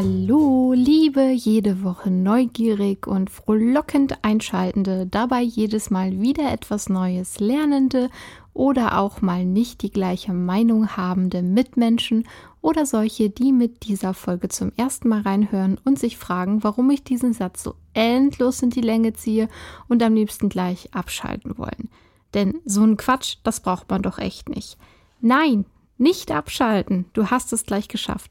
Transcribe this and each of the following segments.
Hallo, liebe jede Woche neugierig und frohlockend Einschaltende, dabei jedes Mal wieder etwas Neues Lernende oder auch mal nicht die gleiche Meinung habende Mitmenschen oder solche, die mit dieser Folge zum ersten Mal reinhören und sich fragen, warum ich diesen Satz so endlos in die Länge ziehe und am liebsten gleich abschalten wollen. Denn so ein Quatsch, das braucht man doch echt nicht. Nein, nicht abschalten, du hast es gleich geschafft.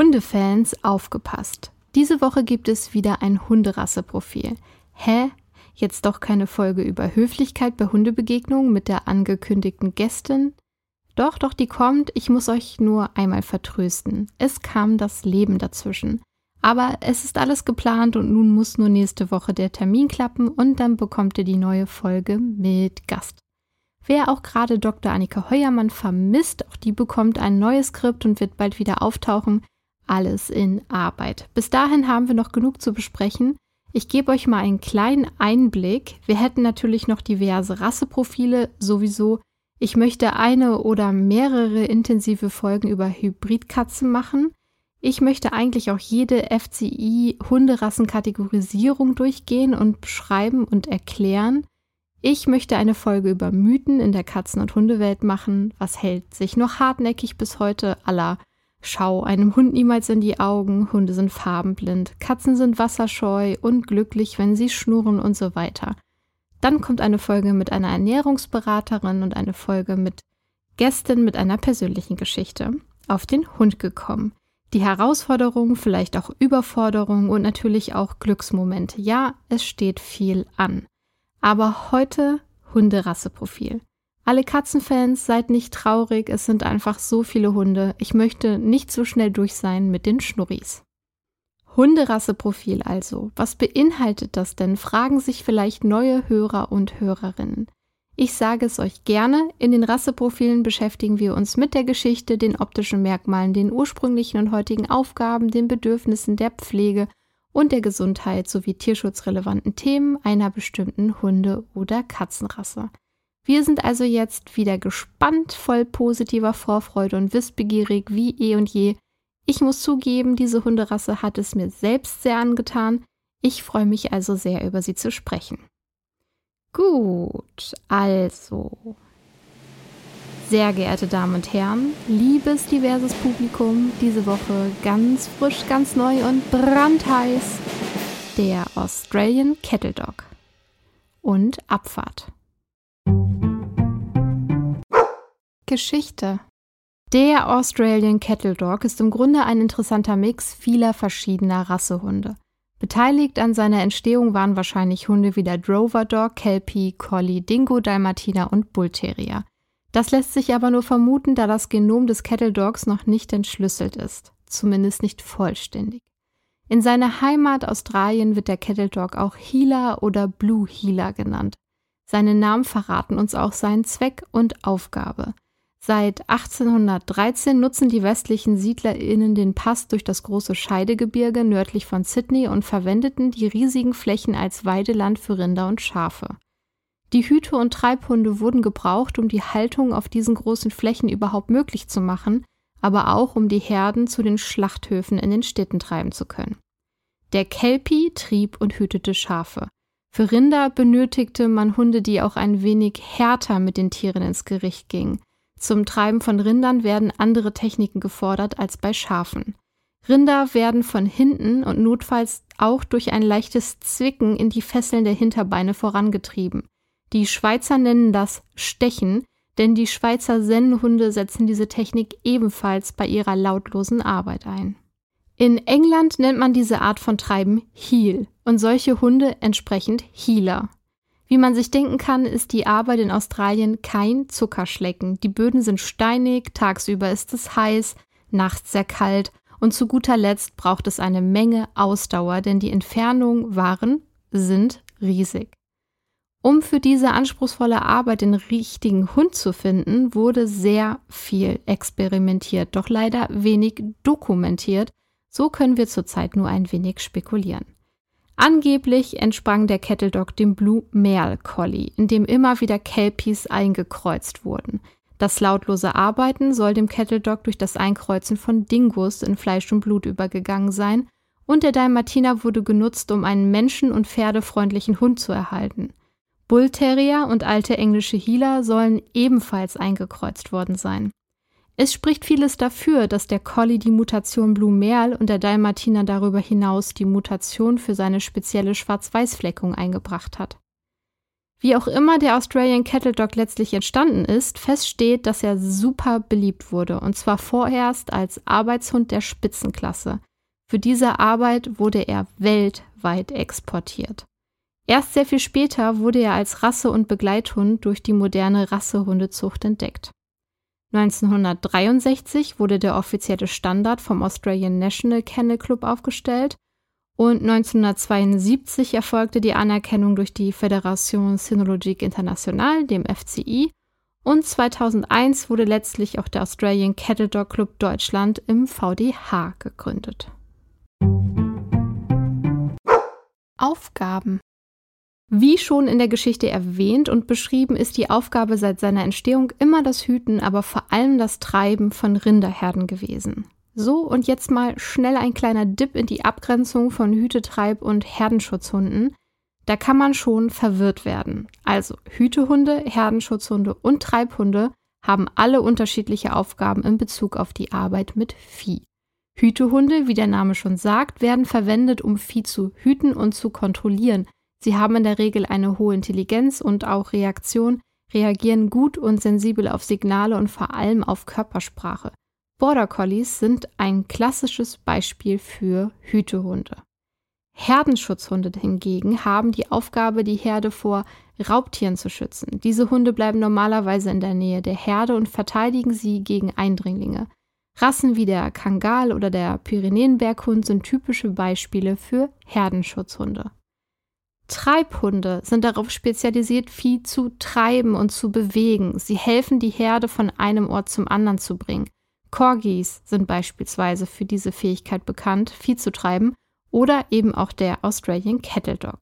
Hundefans aufgepasst. Diese Woche gibt es wieder ein Hunderasseprofil. Hä? Jetzt doch keine Folge über Höflichkeit bei Hundebegegnungen mit der angekündigten Gästin? Doch, doch, die kommt. Ich muss euch nur einmal vertrösten. Es kam das Leben dazwischen. Aber es ist alles geplant und nun muss nur nächste Woche der Termin klappen und dann bekommt ihr die neue Folge mit Gast. Wer auch gerade Dr. Annika Heuermann vermisst, auch die bekommt ein neues Skript und wird bald wieder auftauchen alles in Arbeit. Bis dahin haben wir noch genug zu besprechen. Ich gebe euch mal einen kleinen Einblick. Wir hätten natürlich noch diverse Rasseprofile sowieso. Ich möchte eine oder mehrere intensive Folgen über Hybridkatzen machen. Ich möchte eigentlich auch jede FCI-Hunderassenkategorisierung durchgehen und beschreiben und erklären. Ich möchte eine Folge über Mythen in der Katzen- und Hundewelt machen. Was hält sich noch hartnäckig bis heute aller Schau einem Hund niemals in die Augen, Hunde sind farbenblind, Katzen sind wasserscheu und glücklich, wenn sie schnurren und so weiter. Dann kommt eine Folge mit einer Ernährungsberaterin und eine Folge mit Gästen mit einer persönlichen Geschichte. Auf den Hund gekommen. Die Herausforderungen, vielleicht auch Überforderungen und natürlich auch Glücksmomente. Ja, es steht viel an. Aber heute Hunderasseprofil. Alle Katzenfans, seid nicht traurig, es sind einfach so viele Hunde. Ich möchte nicht so schnell durch sein mit den Schnurris. Hunderasseprofil also. Was beinhaltet das denn? Fragen sich vielleicht neue Hörer und Hörerinnen. Ich sage es euch gerne, in den Rasseprofilen beschäftigen wir uns mit der Geschichte, den optischen Merkmalen, den ursprünglichen und heutigen Aufgaben, den Bedürfnissen der Pflege und der Gesundheit sowie tierschutzrelevanten Themen einer bestimmten Hunde- oder Katzenrasse. Wir sind also jetzt wieder gespannt, voll positiver Vorfreude und wissbegierig wie eh und je. Ich muss zugeben, diese Hunderasse hat es mir selbst sehr angetan. Ich freue mich also sehr, über sie zu sprechen. Gut, also. Sehr geehrte Damen und Herren, liebes diverses Publikum, diese Woche ganz frisch, ganz neu und brandheiß der Australian Kettle Dog und Abfahrt. Geschichte. Der Australian Kettle Dog ist im Grunde ein interessanter Mix vieler verschiedener Rassehunde. Beteiligt an seiner Entstehung waren wahrscheinlich Hunde wie der Drover Dog, Kelpie, Collie, Dingo, Dalmatiner und Bull Terrier. Das lässt sich aber nur vermuten, da das Genom des Kettle Dogs noch nicht entschlüsselt ist, zumindest nicht vollständig. In seiner Heimat Australien wird der Kettle Dog auch Healer oder Blue Healer genannt. Seine Namen verraten uns auch seinen Zweck und Aufgabe. Seit 1813 nutzen die westlichen SiedlerInnen den Pass durch das große Scheidegebirge nördlich von Sydney und verwendeten die riesigen Flächen als Weideland für Rinder und Schafe. Die Hüte und Treibhunde wurden gebraucht, um die Haltung auf diesen großen Flächen überhaupt möglich zu machen, aber auch um die Herden zu den Schlachthöfen in den Städten treiben zu können. Der Kelpie trieb und hütete Schafe. Für Rinder benötigte man Hunde, die auch ein wenig härter mit den Tieren ins Gericht gingen. Zum Treiben von Rindern werden andere Techniken gefordert als bei Schafen. Rinder werden von hinten und notfalls auch durch ein leichtes Zwicken in die Fesseln der Hinterbeine vorangetrieben. Die Schweizer nennen das Stechen, denn die Schweizer Sennenhunde setzen diese Technik ebenfalls bei ihrer lautlosen Arbeit ein. In England nennt man diese Art von Treiben Heel und solche Hunde entsprechend Healer. Wie man sich denken kann, ist die Arbeit in Australien kein Zuckerschlecken. Die Böden sind steinig, tagsüber ist es heiß, nachts sehr kalt Und zu guter Letzt braucht es eine Menge Ausdauer, denn die Entfernungen waren, sind riesig. Um für diese anspruchsvolle Arbeit den richtigen Hund zu finden, wurde sehr viel experimentiert, doch leider wenig dokumentiert. So können wir zurzeit nur ein wenig spekulieren. Angeblich entsprang der Kettle Dog dem Blue Merle Collie, in dem immer wieder Kelpies eingekreuzt wurden. Das lautlose Arbeiten soll dem Kettle Dog durch das Einkreuzen von Dingos in Fleisch und Blut übergegangen sein und der Dalmatiner wurde genutzt, um einen menschen- und pferdefreundlichen Hund zu erhalten. Bullterrier und alte englische Healer sollen ebenfalls eingekreuzt worden sein. Es spricht vieles dafür, dass der Collie die Mutation Blue Merle und der Dalmatiner darüber hinaus die Mutation für seine spezielle Schwarz-Weiß-Fleckung eingebracht hat. Wie auch immer der Australian Cattle Dog letztlich entstanden ist, fest steht, dass er super beliebt wurde, und zwar vorerst als Arbeitshund der Spitzenklasse. Für diese Arbeit wurde er weltweit exportiert. Erst sehr viel später wurde er als Rasse- und Begleithund durch die moderne Rassehundezucht entdeckt. 1963 wurde der offizielle Standard vom Australian National Kennel Club aufgestellt und 1972 erfolgte die Anerkennung durch die Fédération Cynologique Internationale, dem FCI, und 2001 wurde letztlich auch der Australian Cattle Dog Club Deutschland im VDH gegründet. Aufgaben wie schon in der Geschichte erwähnt und beschrieben, ist die Aufgabe seit seiner Entstehung immer das Hüten, aber vor allem das Treiben von Rinderherden gewesen. So, und jetzt mal schnell ein kleiner Dip in die Abgrenzung von Hütetreib- und Herdenschutzhunden. Da kann man schon verwirrt werden. Also Hütehunde, Herdenschutzhunde und Treibhunde haben alle unterschiedliche Aufgaben in Bezug auf die Arbeit mit Vieh. Hütehunde, wie der Name schon sagt, werden verwendet, um Vieh zu hüten und zu kontrollieren – Sie haben in der Regel eine hohe Intelligenz und auch Reaktion, reagieren gut und sensibel auf Signale und vor allem auf Körpersprache. Border Collies sind ein klassisches Beispiel für Hütehunde. Herdenschutzhunde hingegen haben die Aufgabe, die Herde vor Raubtieren zu schützen. Diese Hunde bleiben normalerweise in der Nähe der Herde und verteidigen sie gegen Eindringlinge. Rassen wie der Kangal oder der Pyrenäenberghund sind typische Beispiele für Herdenschutzhunde. Treibhunde sind darauf spezialisiert, Vieh zu treiben und zu bewegen. Sie helfen, die Herde von einem Ort zum anderen zu bringen. Corgis sind beispielsweise für diese Fähigkeit bekannt, Vieh zu treiben, oder eben auch der Australian Cattle Dog.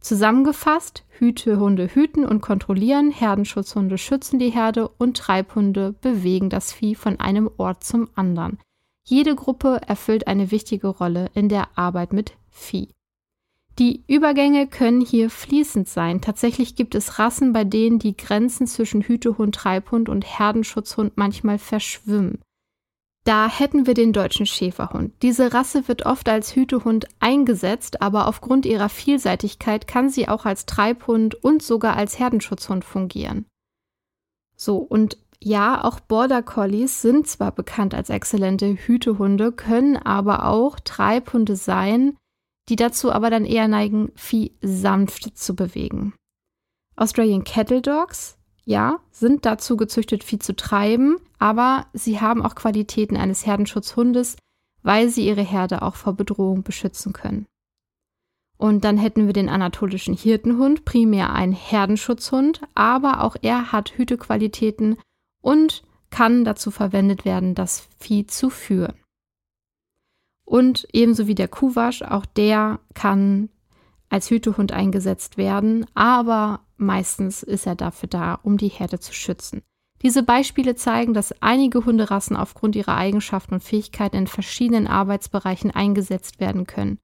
Zusammengefasst, Hütehunde hüten und kontrollieren, Herdenschutzhunde schützen die Herde und Treibhunde bewegen das Vieh von einem Ort zum anderen. Jede Gruppe erfüllt eine wichtige Rolle in der Arbeit mit Vieh. Die Übergänge können hier fließend sein. Tatsächlich gibt es Rassen, bei denen die Grenzen zwischen Hütehund, Treibhund und Herdenschutzhund manchmal verschwimmen. Da hätten wir den deutschen Schäferhund. Diese Rasse wird oft als Hütehund eingesetzt, aber aufgrund ihrer Vielseitigkeit kann sie auch als Treibhund und sogar als Herdenschutzhund fungieren. So, und ja, auch Border Collies sind zwar bekannt als exzellente Hütehunde, können aber auch Treibhunde sein, die dazu aber dann eher neigen, Vieh sanft zu bewegen. Australian Cattle Dogs, ja, sind dazu gezüchtet, Vieh zu treiben, aber sie haben auch Qualitäten eines Herdenschutzhundes, weil sie ihre Herde auch vor Bedrohung beschützen können. Und dann hätten wir den anatolischen Hirtenhund, primär ein Herdenschutzhund, aber auch er hat Hütequalitäten und kann dazu verwendet werden, das Vieh zu führen. Und ebenso wie der Kuhwasch, auch der kann als Hütehund eingesetzt werden, aber meistens ist er dafür da, um die Herde zu schützen. Diese Beispiele zeigen, dass einige Hunderassen aufgrund ihrer Eigenschaften und Fähigkeiten in verschiedenen Arbeitsbereichen eingesetzt werden können.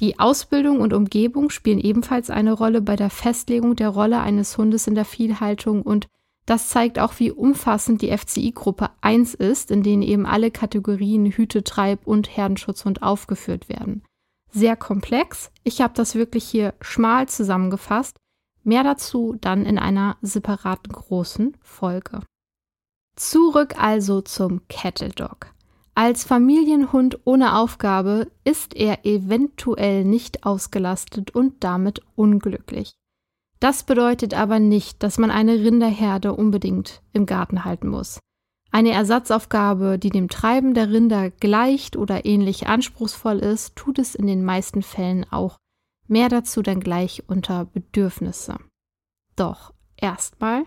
Die Ausbildung und Umgebung spielen ebenfalls eine Rolle bei der Festlegung der Rolle eines Hundes in der Viehhaltung und das zeigt auch, wie umfassend die FCI-Gruppe 1 ist, in denen eben alle Kategorien Hüte, Treib und Herdenschutzhund aufgeführt werden. Sehr komplex. Ich habe das wirklich hier schmal zusammengefasst. Mehr dazu dann in einer separaten großen Folge. Zurück also zum Cattle Dog. Als Familienhund ohne Aufgabe ist er eventuell nicht ausgelastet und damit unglücklich. Das bedeutet aber nicht, dass man eine Rinderherde unbedingt im Garten halten muss. Eine Ersatzaufgabe, die dem Treiben der Rinder gleicht oder ähnlich anspruchsvoll ist, tut es in den meisten Fällen auch. Mehr dazu dann gleich unter Bedürfnisse. Doch erstmal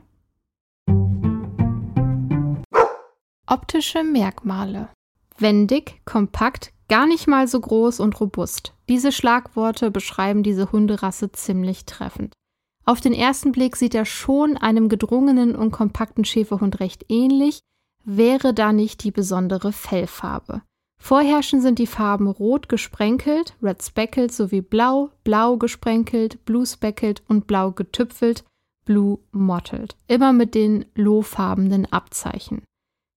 optische Merkmale. Wendig, kompakt, gar nicht mal so groß und robust. Diese Schlagworte beschreiben diese Hunderasse ziemlich treffend. Auf den ersten Blick sieht er schon einem gedrungenen und kompakten Schäferhund recht ähnlich, wäre da nicht die besondere Fellfarbe. Vorherrschend sind die Farben rot gesprenkelt, red speckled sowie blau, blau gesprenkelt, blue speckled und blau getüpfelt, blue mottled. Immer mit den lohfarbenen Abzeichen.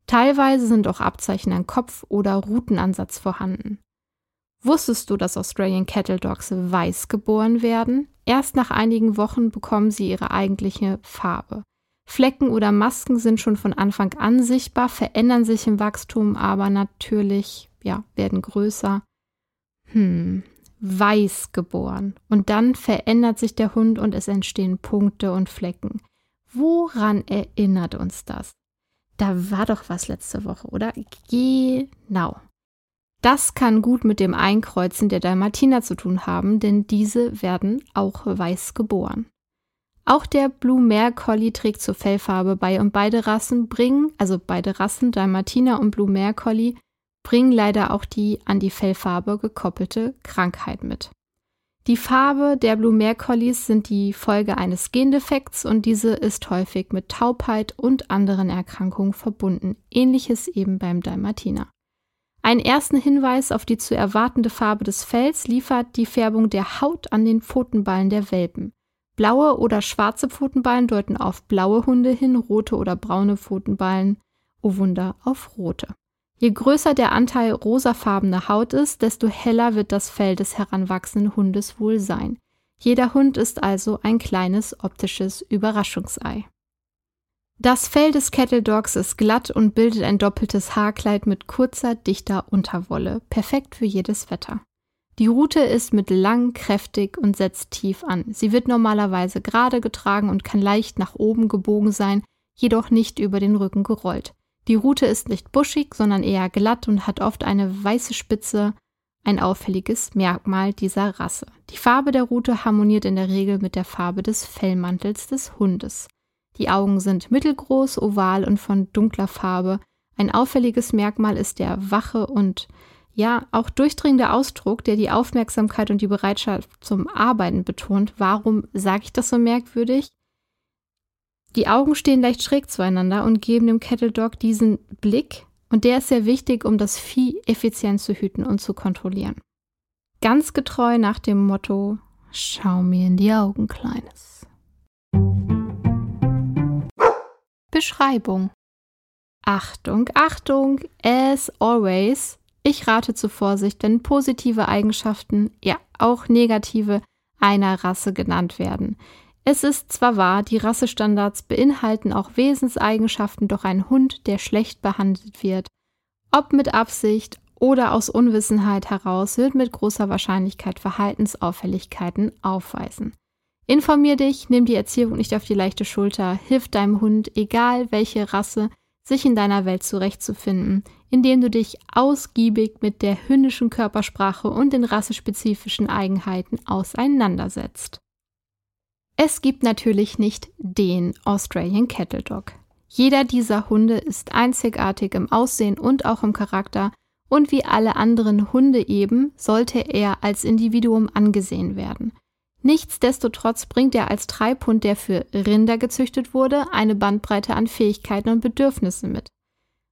Teilweise sind auch Abzeichen an Kopf oder Rutenansatz vorhanden. Wusstest du, dass Australian Cattle Dogs weiß geboren werden? Erst nach einigen Wochen bekommen sie ihre eigentliche Farbe. Flecken oder Masken sind schon von Anfang an sichtbar, verändern sich im Wachstum, aber natürlich, ja, werden größer. Hm, weiß geboren. Und dann verändert sich der Hund und es entstehen Punkte und Flecken. Woran erinnert uns das? Da war doch was letzte Woche, oder? Genau. Das kann gut mit dem Einkreuzen der Dalmatiner zu tun haben, denn diese werden auch weiß geboren. Auch der Blue Mare Collie trägt zur Fellfarbe bei und beide Rassen bringen, also beide Rassen, Dalmatiner und Blue Mare Collie, bringen leider auch die an die Fellfarbe gekoppelte Krankheit mit. Die Farbe der Blue Mare Collies sind die Folge eines Gendefekts und diese ist häufig mit Taubheit und anderen Erkrankungen verbunden, ähnliches eben beim Dalmatiner. Einen ersten Hinweis auf die zu erwartende Farbe des Fells liefert die Färbung der Haut an den Pfotenballen der Welpen. Blaue oder schwarze Pfotenballen deuten auf blaue Hunde hin, rote oder braune Pfotenballen, oh Wunder, auf rote. Je größer der Anteil rosafarbener Haut ist, desto heller wird das Fell des heranwachsenden Hundes wohl sein. Jeder Hund ist also ein kleines optisches Überraschungsei. Das Fell des Cattle Dogs ist glatt und bildet ein doppeltes Haarkleid mit kurzer, dichter Unterwolle, perfekt für jedes Wetter. Die Rute ist mittellang, kräftig und setzt tief an. Sie wird normalerweise gerade getragen und kann leicht nach oben gebogen sein, jedoch nicht über den Rücken gerollt. Die Rute ist nicht buschig, sondern eher glatt und hat oft eine weiße Spitze, ein auffälliges Merkmal dieser Rasse. Die Farbe der Rute harmoniert in der Regel mit der Farbe des Fellmantels des Hundes. Die Augen sind mittelgroß, oval und von dunkler Farbe. Ein auffälliges Merkmal ist der wache und ja, auch durchdringende Ausdruck, der die Aufmerksamkeit und die Bereitschaft zum Arbeiten betont. Warum sage ich das so merkwürdig? Die Augen stehen leicht schräg zueinander und geben dem Kettle Dog diesen Blick, und der ist sehr wichtig, um das Vieh effizient zu hüten und zu kontrollieren. Ganz getreu nach dem Motto: Schau mir in die Augen, Kleines. Beschreibung. Achtung, Achtung, as always. Ich rate zur Vorsicht, wenn positive Eigenschaften, ja auch negative, einer Rasse genannt werden. Es ist zwar wahr, die Rassestandards beinhalten auch Wesenseigenschaften, doch ein Hund, der schlecht behandelt wird, ob mit Absicht oder aus Unwissenheit heraus, wird mit großer Wahrscheinlichkeit Verhaltensauffälligkeiten aufweisen. Informier dich, nimm die Erziehung nicht auf die leichte Schulter, hilf deinem Hund, egal welche Rasse, sich in deiner Welt zurechtzufinden, indem du dich ausgiebig mit der hündischen Körpersprache und den rassespezifischen Eigenheiten auseinandersetzt. Es gibt natürlich nicht den Australian Cattle Dog. Jeder dieser Hunde ist einzigartig im Aussehen und auch im Charakter und wie alle anderen Hunde eben sollte er als Individuum angesehen werden. Nichtsdestotrotz bringt er als Treibhund, der für Rinder gezüchtet wurde, eine Bandbreite an Fähigkeiten und Bedürfnissen mit.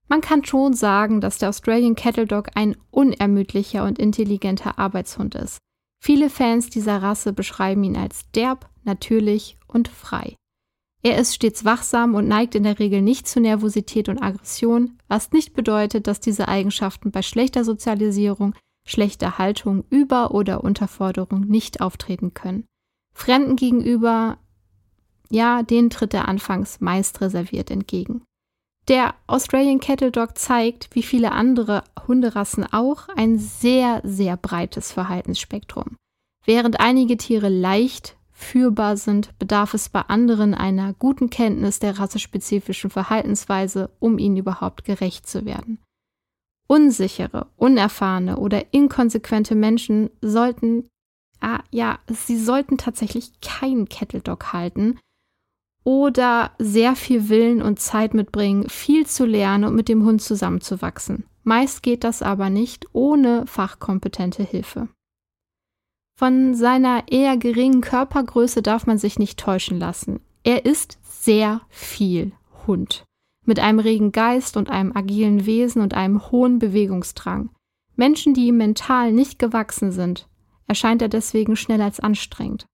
Man kann schon sagen, dass der Australian Cattle Dog ein unermüdlicher und intelligenter Arbeitshund ist. Viele Fans dieser Rasse beschreiben ihn als derb, natürlich und frei. Er ist stets wachsam und neigt in der Regel nicht zu Nervosität und Aggression, was nicht bedeutet, dass diese Eigenschaften bei schlechter Sozialisierung, schlechter Haltung, Über- oder Unterforderung nicht auftreten können. Fremden gegenüber, ja, denen tritt er anfangs meist reserviert entgegen. Der Australian Cattle Dog zeigt, wie viele andere Hunderassen auch, ein sehr, sehr breites Verhaltensspektrum. Während einige Tiere leicht führbar sind, bedarf es bei anderen einer guten Kenntnis der rassespezifischen Verhaltensweise, um ihnen überhaupt gerecht zu werden. Unsichere, unerfahrene oder inkonsequente Menschen sollten, ah, ja, sie sollten tatsächlich keinen Kettle Dog halten oder sehr viel Willen und Zeit mitbringen, viel zu lernen und mit dem Hund zusammenzuwachsen. Meist geht das aber nicht ohne fachkompetente Hilfe. Von seiner eher geringen Körpergröße darf man sich nicht täuschen lassen. Er ist sehr viel Hund. Mit einem regen Geist und einem agilen Wesen und einem hohen Bewegungsdrang. Menschen, die ihm mental nicht gewachsen sind, erscheint er deswegen schnell als anstrengend.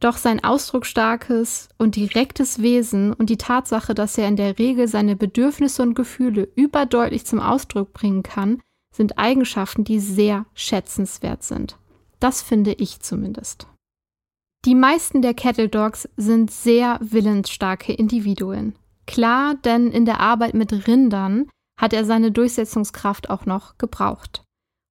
Doch sein ausdrucksstarkes und direktes Wesen und die Tatsache, dass er in der Regel seine Bedürfnisse und Gefühle überdeutlich zum Ausdruck bringen kann, sind Eigenschaften, die sehr schätzenswert sind. Das finde ich zumindest. Die meisten der Cattle Dogs sind sehr willensstarke Individuen. Klar, denn in der Arbeit mit Rindern hat er seine Durchsetzungskraft auch noch gebraucht.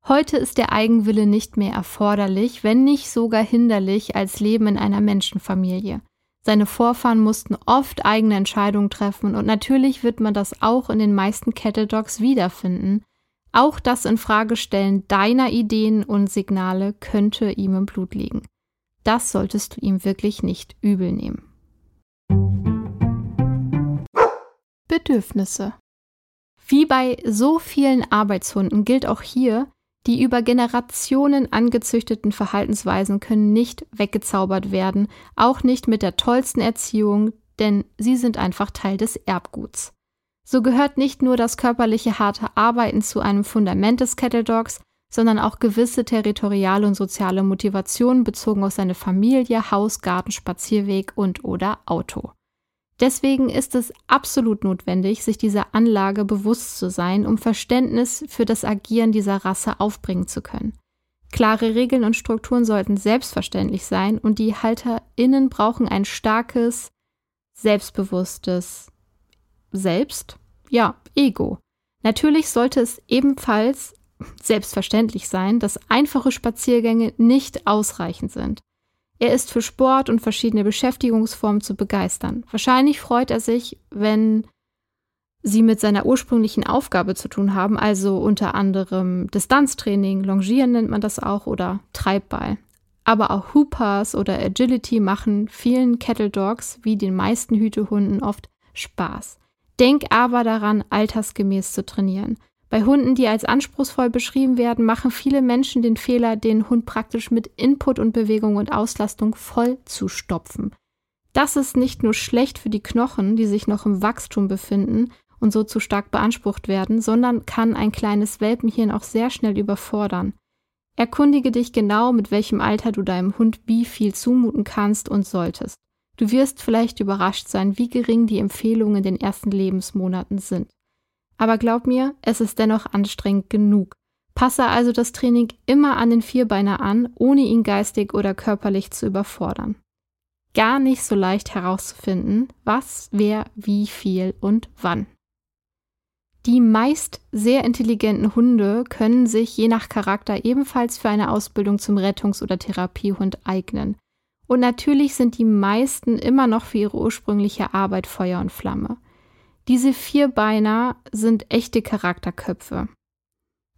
Heute ist der Eigenwille nicht mehr erforderlich, wenn nicht sogar hinderlich als Leben in einer Menschenfamilie. Seine Vorfahren mussten oft eigene Entscheidungen treffen und natürlich wird man das auch in den meisten Cattle Dogs wiederfinden, auch das Infragestellen deiner Ideen und Signale könnte ihm im Blut liegen. Das solltest du ihm wirklich nicht übel nehmen. Bedürfnisse. Wie bei so vielen Arbeitshunden gilt auch hier, die über Generationen angezüchteten Verhaltensweisen können nicht weggezaubert werden, auch nicht mit der tollsten Erziehung, denn sie sind einfach Teil des Erbguts. So gehört nicht nur das körperliche harte Arbeiten zu einem Fundament des Kettle Dogs, sondern auch gewisse territoriale und soziale Motivationen bezogen auf seine Familie, Haus, Garten, Spazierweg und oder Auto. Deswegen ist es absolut notwendig, sich dieser Anlage bewusst zu sein, um Verständnis für das Agieren dieser Rasse aufbringen zu können. Klare Regeln und Strukturen sollten selbstverständlich sein und die HalterInnen brauchen ein starkes, selbstbewusstes Selbst ja, Ego. Natürlich sollte es ebenfalls selbstverständlich sein, dass einfache Spaziergänge nicht ausreichend sind. Er ist für Sport und verschiedene Beschäftigungsformen zu begeistern. Wahrscheinlich freut er sich, wenn sie mit seiner ursprünglichen Aufgabe zu tun haben, also unter anderem Distanztraining, Longieren nennt man das auch oder Treibball. Aber auch Hoopers oder Agility machen vielen Kettle Dogs wie den meisten Hütehunden oft Spaß. Denk aber daran, altersgemäß zu trainieren. Bei Hunden, die als anspruchsvoll beschrieben werden, machen viele Menschen den Fehler, den Hund praktisch mit Input und Bewegung und Auslastung voll zu stopfen. Das ist nicht nur schlecht für die Knochen, die sich noch im Wachstum befinden und so zu stark beansprucht werden, sondern kann ein kleines Welpenhirn auch sehr schnell überfordern. Erkundige dich genau, mit welchem Alter du deinem Hund wie viel zumuten kannst und solltest. Du wirst vielleicht überrascht sein, wie gering die Empfehlungen in den ersten Lebensmonaten sind. Aber glaub mir, es ist dennoch anstrengend genug. Passe also das Training immer an den Vierbeiner an, ohne ihn geistig oder körperlich zu überfordern. Gar nicht so leicht herauszufinden, was, wer, wie viel und wann. Die meist sehr intelligenten Hunde können sich je nach Charakter ebenfalls für eine Ausbildung zum Rettungs- oder Therapiehund eignen. Und natürlich sind die meisten immer noch für ihre ursprüngliche Arbeit Feuer und Flamme. Diese Vierbeiner sind echte Charakterköpfe.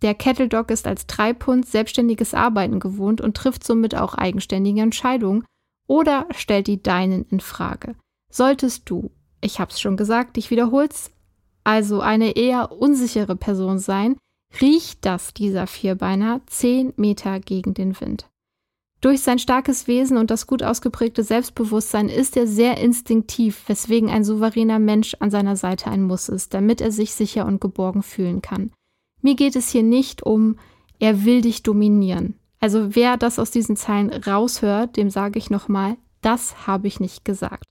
Der Kettle Dog ist als Treibhund selbstständiges Arbeiten gewohnt und trifft somit auch eigenständige Entscheidungen oder stellt die deinen in Frage. Solltest du, ich hab's schon gesagt, dich wiederholst, also eine eher unsichere Person sein, riecht das dieser Vierbeiner zehn Meter gegen den Wind. Durch sein starkes Wesen und das gut ausgeprägte Selbstbewusstsein ist er sehr instinktiv, weswegen ein souveräner Mensch an seiner Seite ein Muss ist, damit er sich sicher und geborgen fühlen kann. Mir geht es hier nicht um, er will dich dominieren. Also wer das aus diesen Zeilen raushört, dem sage ich nochmal, das habe ich nicht gesagt.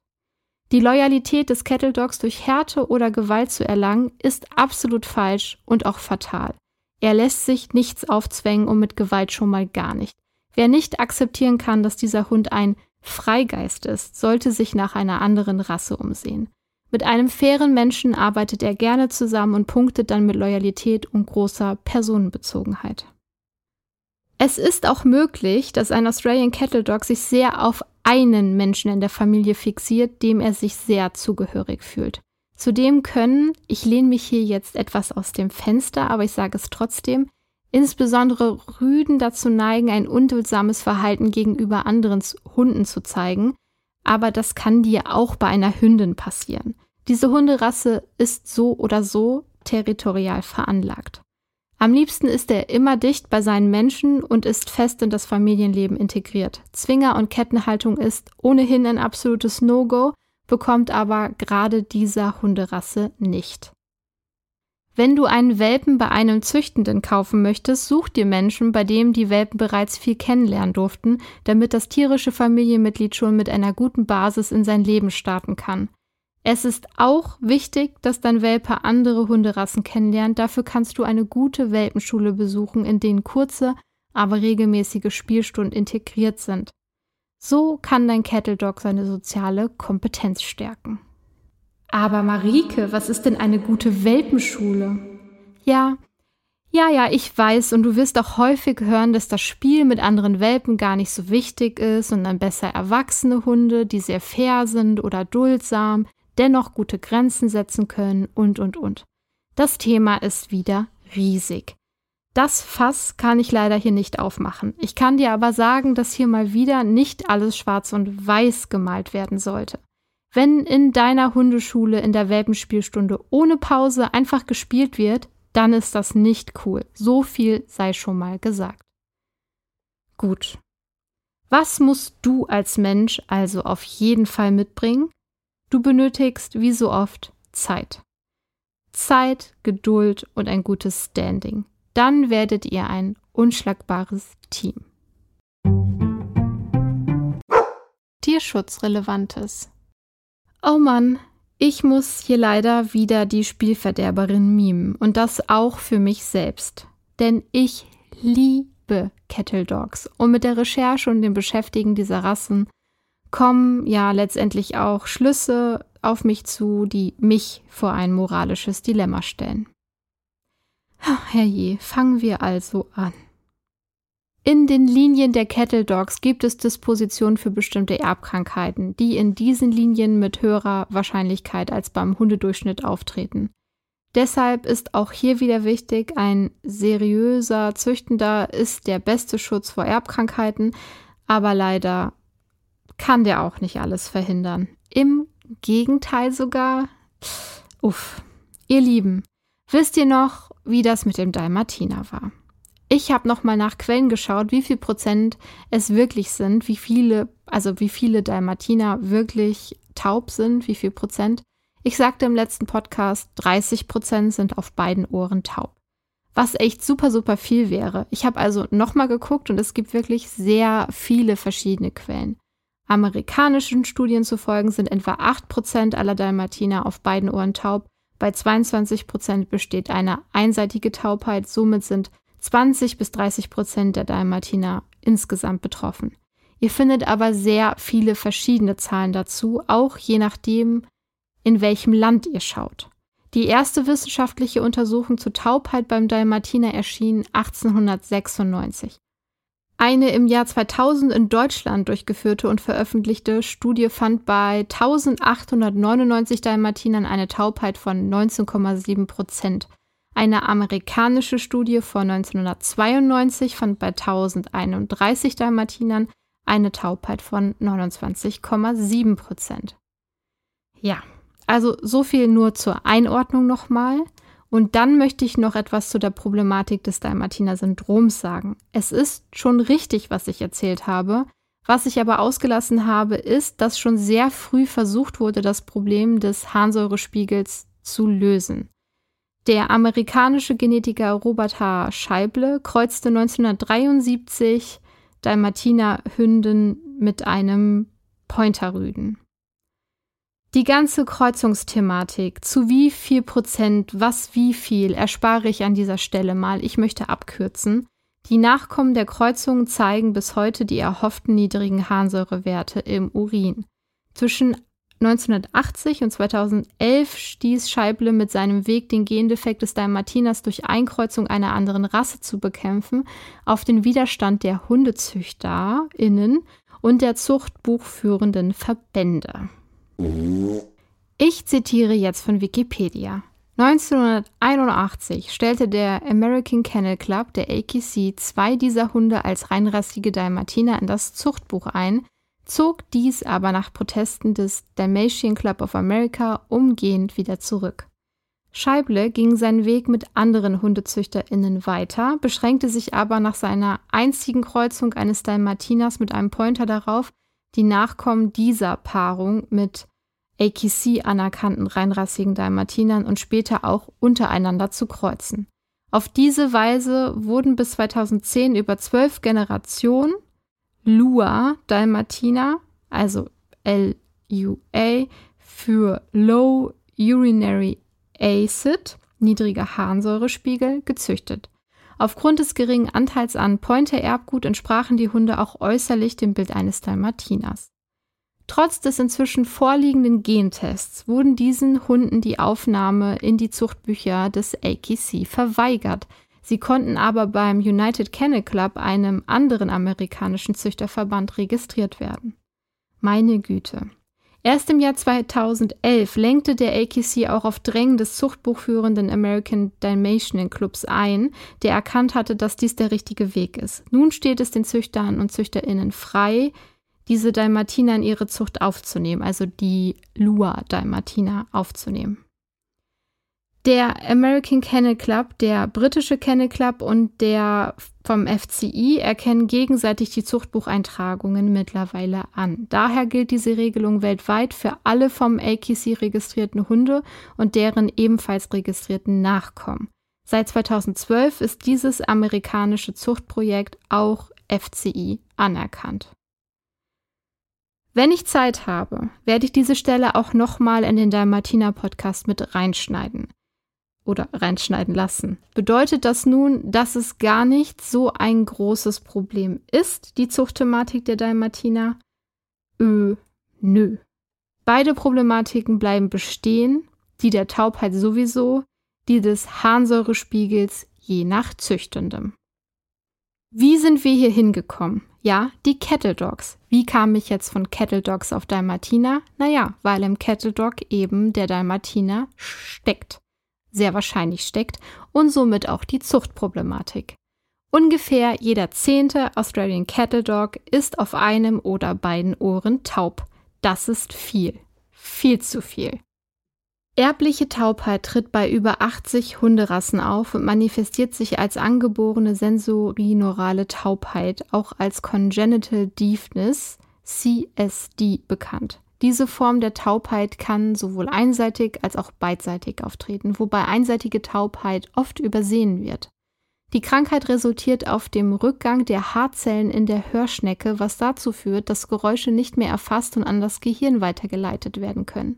Die Loyalität des Kettle Dogs durch Härte oder Gewalt zu erlangen, ist absolut falsch und auch fatal. Er lässt sich nichts aufzwängen und mit Gewalt schon mal gar nicht. Wer nicht akzeptieren kann, dass dieser Hund ein Freigeist ist, sollte sich nach einer anderen Rasse umsehen. Mit einem fairen Menschen arbeitet er gerne zusammen und punktet dann mit Loyalität und großer Personenbezogenheit. Es ist auch möglich, dass ein Australian Cattle Dog sich sehr auf einen Menschen in der Familie fixiert, dem er sich sehr zugehörig fühlt. Zudem können, ich lehne mich hier jetzt etwas aus dem Fenster, aber ich sage es trotzdem, insbesondere Rüden dazu neigen, ein unduldsames Verhalten gegenüber anderen Hunden zu zeigen, aber das kann dir auch bei einer Hündin passieren. Diese Hunderasse ist so oder so territorial veranlagt. Am liebsten ist er immer dicht bei seinen Menschen und ist fest in das Familienleben integriert. Zwinger- und Kettenhaltung ist ohnehin ein absolutes No-Go, bekommt aber gerade dieser Hunderasse nicht. Wenn du einen Welpen bei einem Züchtenden kaufen möchtest, such dir Menschen, bei denen die Welpen bereits viel kennenlernen durften, damit das tierische Familienmitglied schon mit einer guten Basis in sein Leben starten kann. Es ist auch wichtig, dass dein Welpe andere Hunderassen kennenlernt. Dafür kannst du eine gute Welpenschule besuchen, in denen kurze, aber regelmäßige Spielstunden integriert sind. So kann dein Cattle Dog seine soziale Kompetenz stärken. Aber Marike, was ist denn eine gute Welpenschule? Ja, ja, ja, ich weiß, und du wirst auch häufig hören, dass das Spiel mit anderen Welpen gar nicht so wichtig ist und dann besser erwachsene Hunde, die sehr fair sind oder duldsam, dennoch gute Grenzen setzen können und, und, und. Das Thema ist wieder riesig. Das Fass kann ich leider hier nicht aufmachen. Ich kann dir aber sagen, dass hier mal wieder nicht alles schwarz und weiß gemalt werden sollte. Wenn in deiner Hundeschule in der Welpenspielstunde ohne Pause einfach gespielt wird, dann ist das nicht cool. So viel sei schon mal gesagt. Gut. Was musst du als Mensch also auf jeden Fall mitbringen? Du benötigst, wie so oft, Zeit. Zeit, Geduld und ein gutes Standing. Dann werdet ihr ein unschlagbares Team. Tierschutzrelevantes. Oh Mann, ich muss hier leider wieder die Spielverderberin mimen und das auch für mich selbst. Denn ich liebe Kettle Dogs und mit der Recherche und dem Beschäftigen dieser Rassen kommen ja letztendlich auch Schlüsse auf mich zu, die mich vor ein moralisches Dilemma stellen. Herrje, fangen wir also an. In den Linien der Cattle Dogs gibt es Dispositionen für bestimmte Erbkrankheiten, die in diesen Linien mit höherer Wahrscheinlichkeit als beim Hundedurchschnitt auftreten. Deshalb ist auch hier wieder wichtig, ein seriöser Züchtender ist der beste Schutz vor Erbkrankheiten, aber leider kann der auch nicht alles verhindern. Im Gegenteil sogar. Uff. Ihr Lieben, wisst ihr noch, wie das mit dem Dalmatiner war? Ich habe nochmal nach Quellen geschaut, wie viel Prozent es wirklich sind, wie viele, also wie viele Dalmatiner wirklich taub sind, wie viel Prozent. Ich sagte im letzten Podcast, 30 Prozent sind auf beiden Ohren taub. Was echt super, super viel wäre. Ich habe also nochmal geguckt und es gibt wirklich sehr viele verschiedene Quellen. Amerikanischen Studien zufolge sind etwa 8% aller Dalmatiner auf beiden Ohren taub. Bei 22% besteht eine einseitige Taubheit. Somit sind 20 bis 30 Prozent der Dalmatiner insgesamt betroffen. Ihr findet aber sehr viele verschiedene Zahlen dazu, auch je nachdem, in welchem Land ihr schaut. Die erste wissenschaftliche Untersuchung zur Taubheit beim Dalmatiner erschien 1896. Eine im Jahr 2000 in Deutschland durchgeführte und veröffentlichte Studie fand bei 1899 Dalmatinern eine Taubheit von 19,7 Prozent. Eine amerikanische Studie von 1992 fand bei 1031 Dalmatinern eine Taubheit von 29,7 Prozent. Ja, also so viel nur zur Einordnung nochmal. Und dann möchte ich noch etwas zu der Problematik des Dalmatiner-Syndroms sagen. Es ist schon richtig, was ich erzählt habe. Was ich aber ausgelassen habe, ist, dass schon sehr früh versucht wurde, das Problem des Harnsäurespiegels zu lösen. Der amerikanische Genetiker Robert H. Scheible kreuzte 1973 Dalmatiner-Hünden mit einem Pointerrüden. Die ganze Kreuzungsthematik, zu wie viel Prozent, was wie viel, erspare ich an dieser Stelle mal. Ich möchte abkürzen. Die Nachkommen der Kreuzungen zeigen bis heute die erhofften niedrigen Harnsäurewerte im Urin. Zwischen 1980 und 2011 stieß Scheible mit seinem Weg, den Gendefekt des Dalmatiners durch Einkreuzung einer anderen Rasse zu bekämpfen, auf den Widerstand der HundezüchterInnen und der zuchtbuchführenden Verbände. Ich zitiere jetzt von Wikipedia. 1981 stellte der American Kennel Club, der AKC, zwei dieser Hunde als reinrassige Dalmatiner in das Zuchtbuch ein, zog dies aber nach Protesten des Dalmatian Club of America umgehend wieder zurück. Scheible ging seinen Weg mit anderen HundezüchterInnen weiter, beschränkte sich aber nach seiner einzigen Kreuzung eines Dalmatiners mit einem Pointer darauf, die Nachkommen dieser Paarung mit AKC anerkannten reinrassigen Dalmatinern und später auch untereinander zu kreuzen. Auf diese Weise wurden bis 2010 über zwölf Generationen Lua Dalmatiner, also LUA, für Low Urinary Acid, niedriger Harnsäurespiegel, gezüchtet. Aufgrund des geringen Anteils an Pointer-Erbgut entsprachen die Hunde auch äußerlich dem Bild eines Dalmatiners. Trotz des inzwischen vorliegenden Gentests wurden diesen Hunden die Aufnahme in die Zuchtbücher des AKC verweigert. Sie konnten aber beim United Kennel Club, einem anderen amerikanischen Züchterverband, registriert werden. Meine Güte. Erst im Jahr 2011 lenkte der AKC auch auf Drängen des zuchtbuchführenden American Dalmatian Clubs ein, der erkannt hatte, dass dies der richtige Weg ist. Nun steht es den Züchtern und Züchterinnen frei, diese Dalmatiner in ihre Zucht aufzunehmen, also die Lua-Dalmatiner aufzunehmen. Der American Kennel Club, der britische Kennel Club und der vom FCI erkennen gegenseitig die Zuchtbucheintragungen mittlerweile an. Daher gilt diese Regelung weltweit für alle vom AKC registrierten Hunde und deren ebenfalls registrierten Nachkommen. Seit 2012 ist dieses amerikanische Zuchtprojekt auch FCI anerkannt. Wenn ich Zeit habe, werde ich diese Stelle auch nochmal in den Dalmatiner Podcast mit reinschneiden oder reinschneiden lassen. Bedeutet das nun, dass es gar nicht so ein großes Problem ist, die Zuchtthematik der Dalmatiner? Ö, nö. Beide Problematiken bleiben bestehen, die der Taubheit sowieso, die des Harnsäurespiegels je nach Züchtendem. Wie sind wir hier hingekommen? Ja, die Kettle Dogs. Wie kam ich jetzt von Kettle Dogs auf Dalmatiner? Naja, weil im Kettle Dog eben der Dalmatiner steckt sehr wahrscheinlich steckt und somit auch die Zuchtproblematik. Ungefähr jeder zehnte Australian Cattle Dog ist auf einem oder beiden Ohren taub. Das ist viel. Viel zu viel. Erbliche Taubheit tritt bei über 80 Hunderassen auf und manifestiert sich als angeborene sensorineurale Taubheit, auch als Congenital Deafness, CSD bekannt. Diese Form der Taubheit kann sowohl einseitig als auch beidseitig auftreten, wobei einseitige Taubheit oft übersehen wird. Die Krankheit resultiert auf dem Rückgang der Haarzellen in der Hörschnecke, was dazu führt, dass Geräusche nicht mehr erfasst und an das Gehirn weitergeleitet werden können.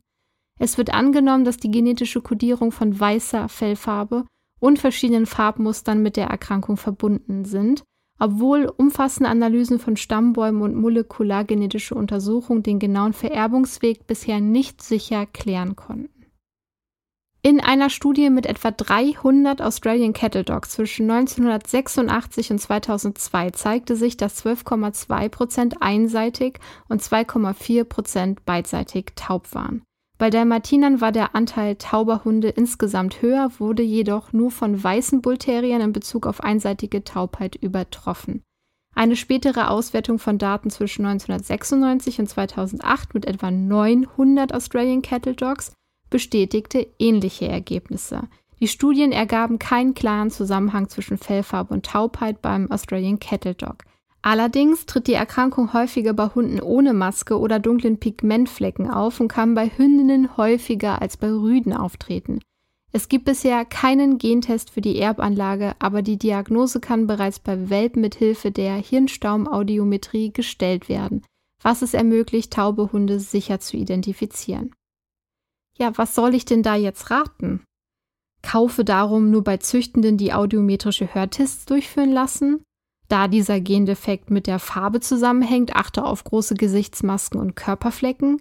Es wird angenommen, dass die genetische Kodierung von weißer Fellfarbe und verschiedenen Farbmustern mit der Erkrankung verbunden sind, obwohl umfassende Analysen von Stammbäumen und molekulargenetische Untersuchungen den genauen Vererbungsweg bisher nicht sicher klären konnten. In einer Studie mit etwa 300 Australian Cattle Dogs zwischen 1986 und 2002 zeigte sich, dass 12,2 Prozent einseitig und 2,4 Prozent beidseitig taub waren. Bei Dalmatinern war der Anteil tauber Hunde insgesamt höher, wurde jedoch nur von weißen Bullterriern in Bezug auf einseitige Taubheit übertroffen. Eine spätere Auswertung von Daten zwischen 1996 und 2008 mit etwa 900 Australian Cattle Dogs bestätigte ähnliche Ergebnisse. Die Studien ergaben keinen klaren Zusammenhang zwischen Fellfarbe und Taubheit beim Australian Cattle Dog. Allerdings tritt die Erkrankung häufiger bei Hunden ohne Maske oder dunklen Pigmentflecken auf und kann bei Hündinnen häufiger als bei Rüden auftreten. Es gibt bisher keinen Gentest für die Erbanlage, aber die Diagnose kann bereits bei Welpen mit Hilfe der Hirnstaumaudiometrie gestellt werden, was es ermöglicht, taube Hunde sicher zu identifizieren. Ja, was soll ich denn da jetzt raten? Kaufe darum nur bei Züchtenden, die audiometrische Hörtests durchführen lassen? Da dieser Gendefekt mit der Farbe zusammenhängt, achte auf große Gesichtsmasken und Körperflecken.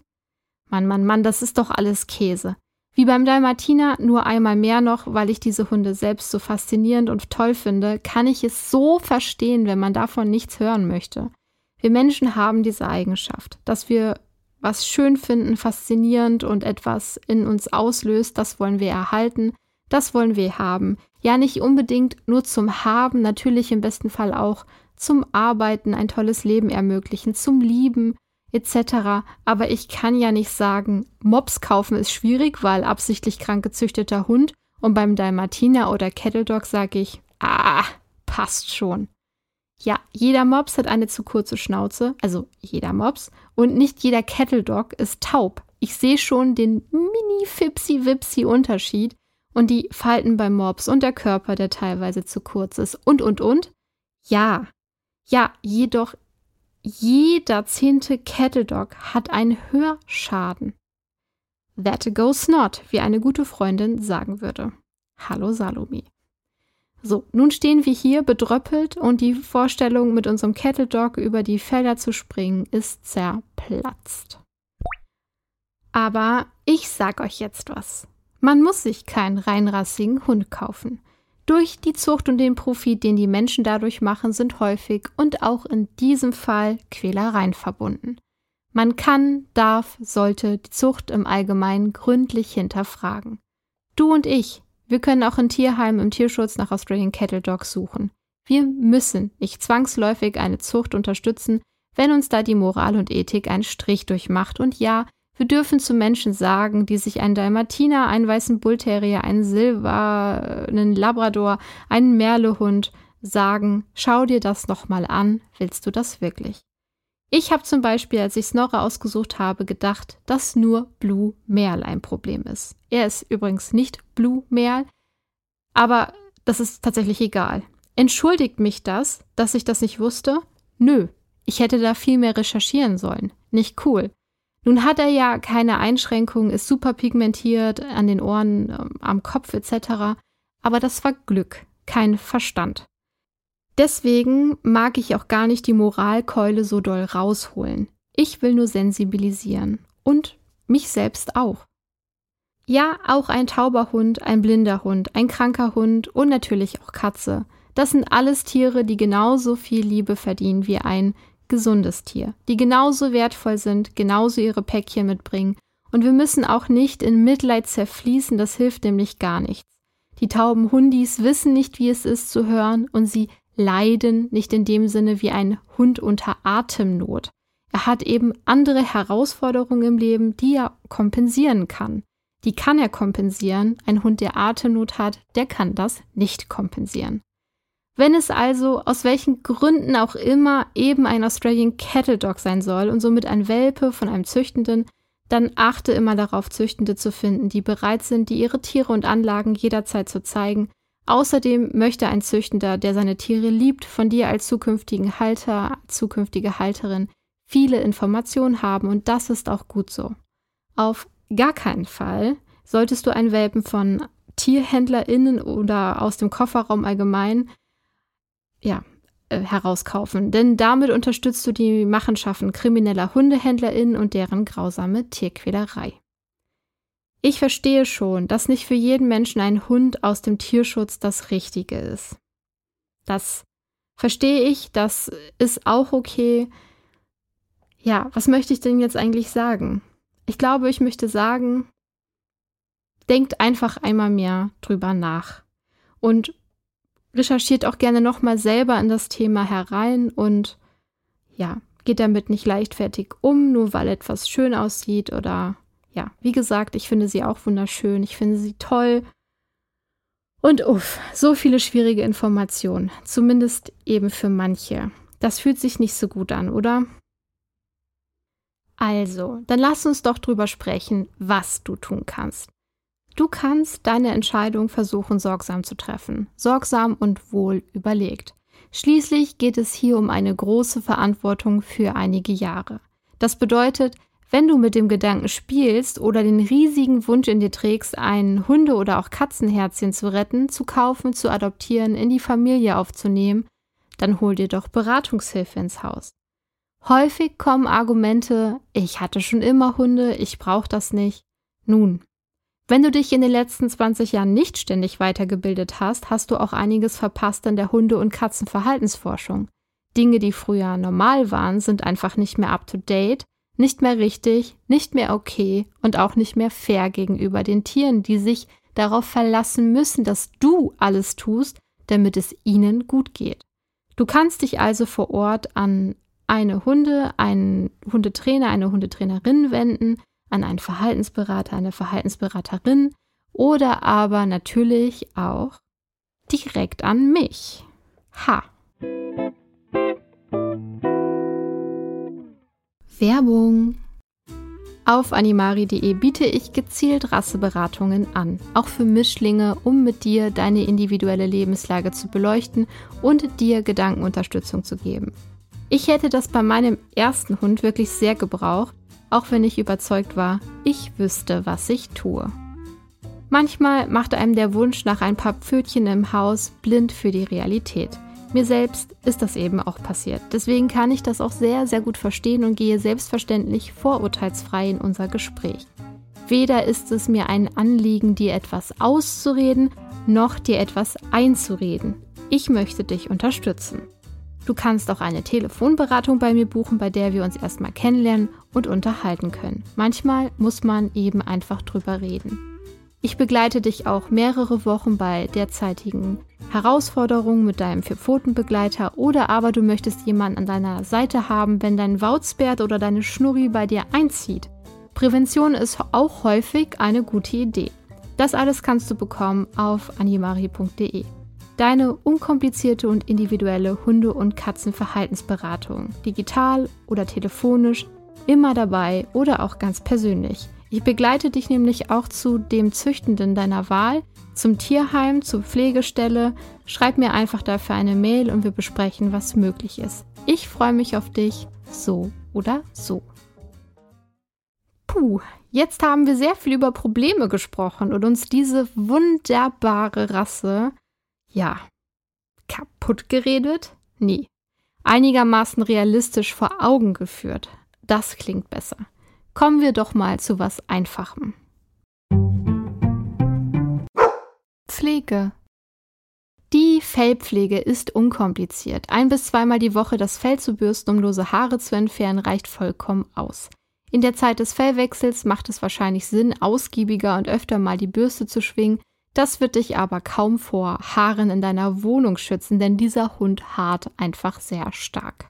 Mann, Mann, Mann, das ist doch alles Käse. Wie beim Dalmatiner, nur einmal mehr noch, weil ich diese Hunde selbst so faszinierend und toll finde, kann ich es so verstehen, wenn man davon nichts hören möchte. Wir Menschen haben diese Eigenschaft, dass wir was schön finden, faszinierend und etwas in uns auslöst, das wollen wir erhalten, das wollen wir haben. Ja, nicht unbedingt nur zum Haben, natürlich im besten Fall auch zum Arbeiten, ein tolles Leben ermöglichen, zum Lieben etc. Aber ich kann ja nicht sagen, Mops kaufen ist schwierig, weil absichtlich krank gezüchteter Hund und beim Dalmatiner oder Kettle Dog sage ich, ah, passt schon. Ja, jeder Mops hat eine zu kurze Schnauze, also jeder Mops, und nicht jeder Kettle Dog ist taub. Ich sehe schon den mini-fipsi-wipsi-Unterschied und die Falten beim Mops und der Körper, der teilweise zu kurz ist und, und, und. Ja, ja, jedoch jeder zehnte Kettle Dog hat einen Hörschaden. That goes not, wie eine gute Freundin sagen würde. Hallo Salome. So, nun stehen wir hier bedröppelt und die Vorstellung, mit unserem Kettle Dog über die Felder zu springen, ist zerplatzt. Aber ich sag euch jetzt was. Man muss sich keinen reinrassigen Hund kaufen. Durch die Zucht und den Profit, den die Menschen dadurch machen, sind häufig und auch in diesem Fall Quälereien verbunden. Man kann, darf, sollte die Zucht im Allgemeinen gründlich hinterfragen. Du und ich, wir können auch in Tierheimen im Tierschutz nach Australian Cattle Dogs suchen. Wir müssen nicht zwangsläufig eine Zucht unterstützen, wenn uns da die Moral und Ethik einen Strich durchmacht. Und ja, wir dürfen zu Menschen sagen, die sich einen Dalmatiner, einen weißen Bullterrier, einen Silber, einen Labrador, einen Merlehund sagen, schau dir das nochmal an, willst du das wirklich? Ich habe zum Beispiel, als ich Snorre ausgesucht habe, gedacht, dass nur Blue Merl ein Problem ist. Er ist übrigens nicht Blue Merl, aber das ist tatsächlich egal. Entschuldigt mich das, dass ich das nicht wusste? Nö, ich hätte da viel mehr recherchieren sollen. Nicht cool. Nun hat er ja keine Einschränkungen, ist super pigmentiert an den Ohren, ähm, am Kopf etc. Aber das war Glück, kein Verstand. Deswegen mag ich auch gar nicht die Moralkeule so doll rausholen. Ich will nur sensibilisieren. Und mich selbst auch. Ja, auch ein tauber Hund, ein blinder Hund, ein kranker Hund und natürlich auch Katze. Das sind alles Tiere, die genauso viel Liebe verdienen wie ein gesundes Tier, die genauso wertvoll sind, genauso ihre Päckchen mitbringen. Und wir müssen auch nicht in Mitleid zerfließen, das hilft nämlich gar nichts. Die tauben Hundis wissen nicht, wie es ist zu hören und sie leiden nicht in dem Sinne wie ein Hund unter Atemnot. Er hat eben andere Herausforderungen im Leben, die er kompensieren kann. Die kann er kompensieren. Ein Hund, der Atemnot hat, der kann das nicht kompensieren. Wenn es also aus welchen Gründen auch immer eben ein Australian Cattle Dog sein soll und somit ein Welpe von einem Züchtenden, dann achte immer darauf, Züchtende zu finden, die bereit sind, die ihre Tiere und Anlagen jederzeit zu zeigen Außerdem möchte ein Züchtender, der seine Tiere liebt, von dir als zukünftigen Halter, zukünftige Halterin viele Informationen haben und das ist auch gut so. Auf gar keinen Fall solltest du einen Welpen von TierhändlerInnen oder aus dem Kofferraum allgemein ja, äh, herauskaufen, denn damit unterstützt du die Machenschaften krimineller HundehändlerInnen und deren grausame Tierquälerei. Ich verstehe schon, dass nicht für jeden Menschen ein Hund aus dem Tierschutz das Richtige ist. Das verstehe ich, das ist auch okay. Ja, was möchte ich denn jetzt eigentlich sagen? Ich glaube, ich möchte sagen, denkt einfach einmal mehr drüber nach und recherchiert auch gerne nochmal selber in das Thema herein und ja, geht damit nicht leichtfertig um, nur weil etwas schön aussieht oder ja, wie gesagt, ich finde sie auch wunderschön. Ich finde sie toll. Und uff, so viele schwierige Informationen. Zumindest eben für manche. Das fühlt sich nicht so gut an, oder? Also, dann lass uns doch drüber sprechen, was du tun kannst. Du kannst deine Entscheidung versuchen, sorgsam zu treffen. Sorgsam und wohl überlegt. Schließlich geht es hier um eine große Verantwortung für einige Jahre. Das bedeutet, wenn du mit dem Gedanken spielst oder den riesigen Wunsch in dir trägst, ein Hunde- oder auch Katzenherzchen zu retten, zu kaufen, zu adoptieren, in die Familie aufzunehmen, dann hol dir doch Beratungshilfe ins Haus. Häufig kommen Argumente, ich hatte schon immer Hunde, ich brauche das nicht. Nun, wenn du dich in den letzten 20 Jahren nicht ständig weitergebildet hast, hast du auch einiges verpasst in der Hunde- und Katzenverhaltensforschung. Dinge, die früher normal waren, sind einfach nicht mehr up-to-date, nicht mehr richtig, nicht mehr okay und auch nicht mehr fair gegenüber den Tieren, die sich darauf verlassen müssen, dass du alles tust, damit es ihnen gut geht. Du kannst dich also vor Ort an eine Hunde, einen Hundetrainer, eine Hundetrainerin wenden, an einen Verhaltensberater, eine Verhaltensberaterin oder aber natürlich auch direkt an mich. Ha. Werbung. Auf animari.de biete ich gezielt Rasseberatungen an, auch für Mischlinge, um mit dir deine individuelle Lebenslage zu beleuchten und dir Gedankenunterstützung zu geben. Ich hätte das bei meinem ersten Hund wirklich sehr gebraucht, auch wenn ich überzeugt war, ich wüsste, was ich tue. Manchmal macht einem der Wunsch nach ein paar Pfötchen im Haus blind für die Realität. Mir selbst ist das eben auch passiert. Deswegen kann ich das auch sehr, sehr gut verstehen und gehe selbstverständlich vorurteilsfrei in unser Gespräch. Weder ist es mir ein Anliegen, dir etwas auszureden, noch dir etwas einzureden. Ich möchte dich unterstützen. Du kannst auch eine Telefonberatung bei mir buchen, bei der wir uns erstmal kennenlernen und unterhalten können. Manchmal muss man eben einfach drüber reden. Ich begleite dich auch mehrere Wochen bei derzeitigen Herausforderungen mit deinem Vierpfotenbegleiter oder aber du möchtest jemanden an deiner Seite haben, wenn dein Wauzbert oder deine Schnurri bei dir einzieht. Prävention ist auch häufig eine gute Idee. Das alles kannst du bekommen auf animari.de. Deine unkomplizierte und individuelle Hunde- und Katzenverhaltensberatung, digital oder telefonisch, immer dabei oder auch ganz persönlich. Ich begleite dich nämlich auch zu dem Züchtenden deiner Wahl, zum Tierheim, zur Pflegestelle. Schreib mir einfach dafür eine Mail und wir besprechen, was möglich ist. Ich freue mich auf dich, so oder so. Puh, jetzt haben wir sehr viel über Probleme gesprochen und uns diese wunderbare Rasse ja, kaputt geredet? Nee. Einigermaßen realistisch vor Augen geführt. Das klingt besser. Kommen wir doch mal zu was Einfachem. Pflege. Die Fellpflege ist unkompliziert. Ein bis zweimal die Woche das Fell zu bürsten, um lose Haare zu entfernen, reicht vollkommen aus. In der Zeit des Fellwechsels macht es wahrscheinlich Sinn, ausgiebiger und öfter mal die Bürste zu schwingen, das wird dich aber kaum vor Haaren in deiner Wohnung schützen, denn dieser Hund haart einfach sehr stark.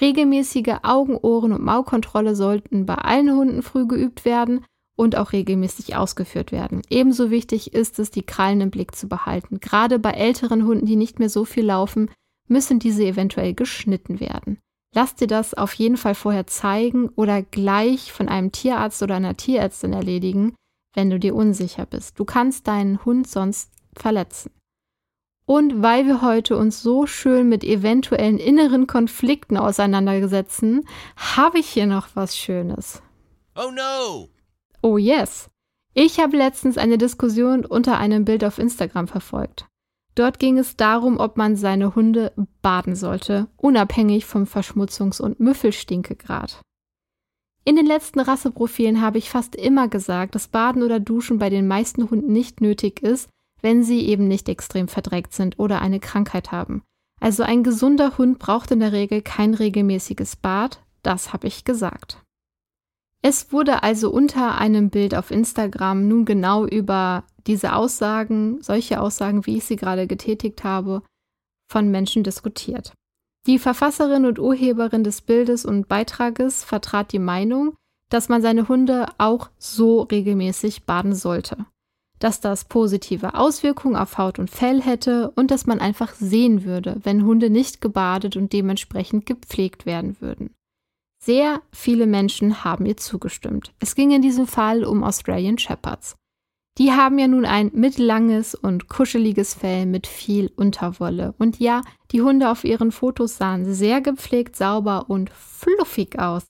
Regelmäßige Augen-, Ohren- und Maulkontrolle sollten bei allen Hunden früh geübt werden und auch regelmäßig ausgeführt werden. Ebenso wichtig ist es, die Krallen im Blick zu behalten. Gerade bei älteren Hunden, die nicht mehr so viel laufen, müssen diese eventuell geschnitten werden. Lass dir das auf jeden Fall vorher zeigen oder gleich von einem Tierarzt oder einer Tierärztin erledigen, wenn du dir unsicher bist. Du kannst deinen Hund sonst verletzen. Und weil wir heute uns so schön mit eventuellen inneren Konflikten auseinandersetzen, habe ich hier noch was Schönes. Oh no! Oh yes! Ich habe letztens eine Diskussion unter einem Bild auf Instagram verfolgt. Dort ging es darum, ob man seine Hunde baden sollte, unabhängig vom Verschmutzungs- und Müffelstinkegrad. In den letzten Rasseprofilen habe ich fast immer gesagt, dass Baden oder Duschen bei den meisten Hunden nicht nötig ist, wenn sie eben nicht extrem verdreckt sind oder eine Krankheit haben. Also ein gesunder Hund braucht in der Regel kein regelmäßiges Bad, das habe ich gesagt. Es wurde also unter einem Bild auf Instagram nun genau über diese Aussagen, solche Aussagen, wie ich sie gerade getätigt habe, von Menschen diskutiert. Die Verfasserin und Urheberin des Bildes und Beitrages vertrat die Meinung, dass man seine Hunde auch so regelmäßig baden sollte, dass das positive Auswirkungen auf Haut und Fell hätte und dass man einfach sehen würde, wenn Hunde nicht gebadet und dementsprechend gepflegt werden würden. Sehr viele Menschen haben ihr zugestimmt. Es ging in diesem Fall um Australian Shepherds. Die haben ja nun ein mittellanges und kuscheliges Fell mit viel Unterwolle. Und ja, die Hunde auf ihren Fotos sahen sehr gepflegt, sauber und fluffig aus.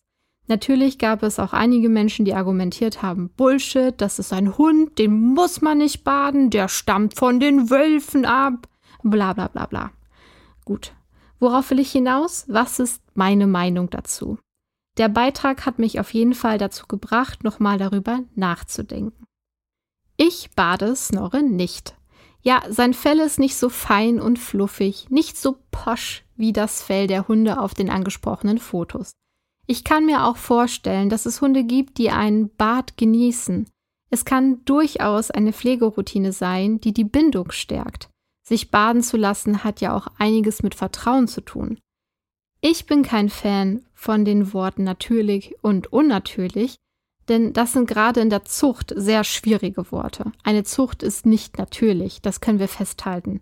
Natürlich gab es auch einige Menschen, die argumentiert haben, Bullshit, das ist ein Hund, den muss man nicht baden, der stammt von den Wölfen ab, bla bla bla bla. Gut, worauf will ich hinaus? Was ist meine Meinung dazu? Der Beitrag hat mich auf jeden Fall dazu gebracht, nochmal darüber nachzudenken. Ich bade Snorre nicht. Ja, sein Fell ist nicht so fein und fluffig, nicht so posch wie das Fell der Hunde auf den angesprochenen Fotos. Ich kann mir auch vorstellen, dass es Hunde gibt, die einen Bad genießen. Es kann durchaus eine Pflegeroutine sein, die die Bindung stärkt. Sich baden zu lassen hat ja auch einiges mit Vertrauen zu tun. Ich bin kein Fan von den Worten natürlich und unnatürlich, denn das sind gerade in der Zucht sehr schwierige Worte. Eine Zucht ist nicht natürlich, das können wir festhalten.